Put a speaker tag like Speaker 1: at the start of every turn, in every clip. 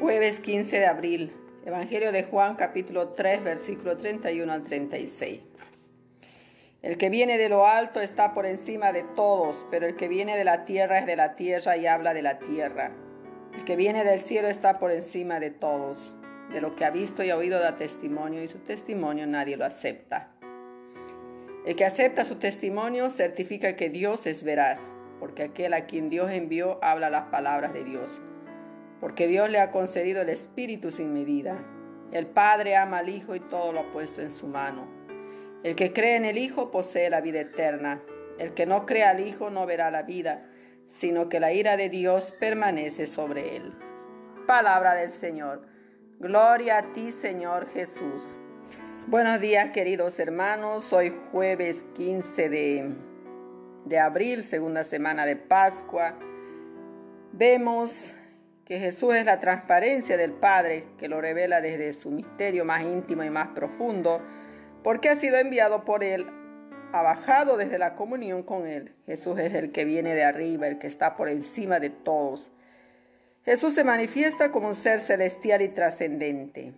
Speaker 1: Jueves 15 de abril, Evangelio de Juan capítulo 3 versículo 31 al 36. El que viene de lo alto está por encima de todos, pero el que viene de la tierra es de la tierra y habla de la tierra. El que viene del cielo está por encima de todos. De lo que ha visto y ha oído da testimonio y su testimonio nadie lo acepta. El que acepta su testimonio certifica que Dios es veraz, porque aquel a quien Dios envió habla las palabras de Dios porque Dios le ha concedido el Espíritu sin medida. El Padre ama al Hijo y todo lo ha puesto en su mano. El que cree en el Hijo posee la vida eterna. El que no cree al Hijo no verá la vida, sino que la ira de Dios permanece sobre él. Palabra del Señor. Gloria a ti, Señor Jesús. Buenos días, queridos hermanos. Hoy jueves 15 de, de abril, segunda semana de Pascua. Vemos que Jesús es la transparencia del Padre que lo revela desde su misterio más íntimo y más profundo, porque ha sido enviado por Él, ha bajado desde la comunión con Él. Jesús es el que viene de arriba, el que está por encima de todos. Jesús se manifiesta como un ser celestial y trascendente.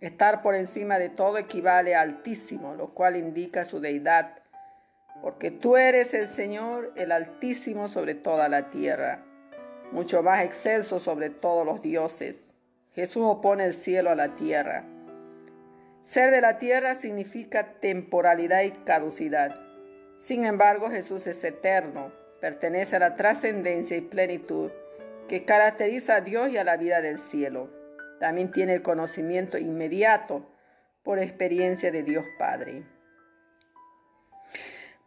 Speaker 1: Estar por encima de todo equivale a altísimo, lo cual indica su deidad, porque tú eres el Señor, el altísimo sobre toda la tierra mucho más excelso sobre todos los dioses. Jesús opone el cielo a la tierra. Ser de la tierra significa temporalidad y caducidad. Sin embargo, Jesús es eterno, pertenece a la trascendencia y plenitud que caracteriza a Dios y a la vida del cielo. También tiene el conocimiento inmediato por experiencia de Dios Padre.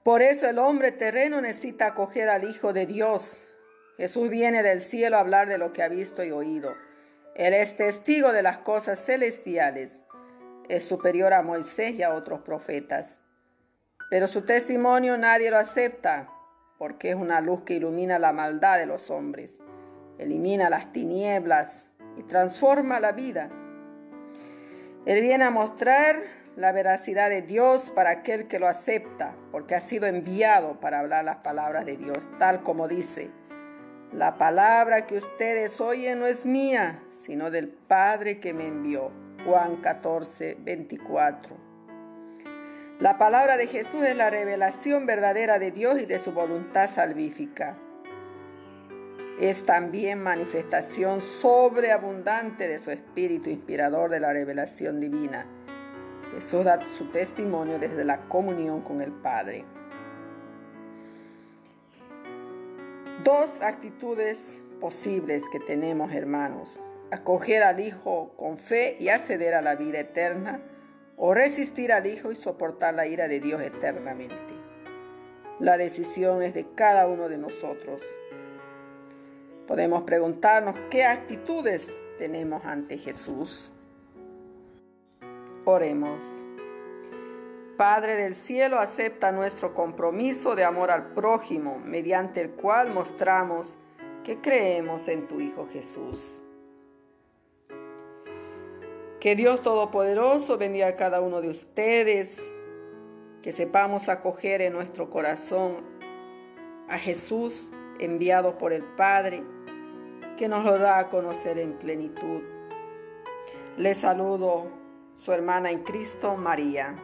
Speaker 1: Por eso el hombre terreno necesita acoger al Hijo de Dios, Jesús viene del cielo a hablar de lo que ha visto y oído. Él es testigo de las cosas celestiales. Es superior a Moisés y a otros profetas. Pero su testimonio nadie lo acepta, porque es una luz que ilumina la maldad de los hombres, elimina las tinieblas y transforma la vida. Él viene a mostrar la veracidad de Dios para aquel que lo acepta, porque ha sido enviado para hablar las palabras de Dios, tal como dice. La palabra que ustedes oyen no es mía, sino del Padre que me envió. Juan 14, 24. La palabra de Jesús es la revelación verdadera de Dios y de su voluntad salvífica. Es también manifestación sobreabundante de su espíritu inspirador de la revelación divina. Jesús da su testimonio desde la comunión con el Padre. Dos actitudes posibles que tenemos, hermanos. Acoger al Hijo con fe y acceder a la vida eterna, o resistir al Hijo y soportar la ira de Dios eternamente. La decisión es de cada uno de nosotros. Podemos preguntarnos qué actitudes tenemos ante Jesús. Oremos. Padre del cielo, acepta nuestro compromiso de amor al prójimo, mediante el cual mostramos que creemos en tu Hijo Jesús. Que Dios Todopoderoso bendiga a cada uno de ustedes, que sepamos acoger en nuestro corazón a Jesús enviado por el Padre, que nos lo da a conocer en plenitud. Les saludo su hermana en Cristo, María.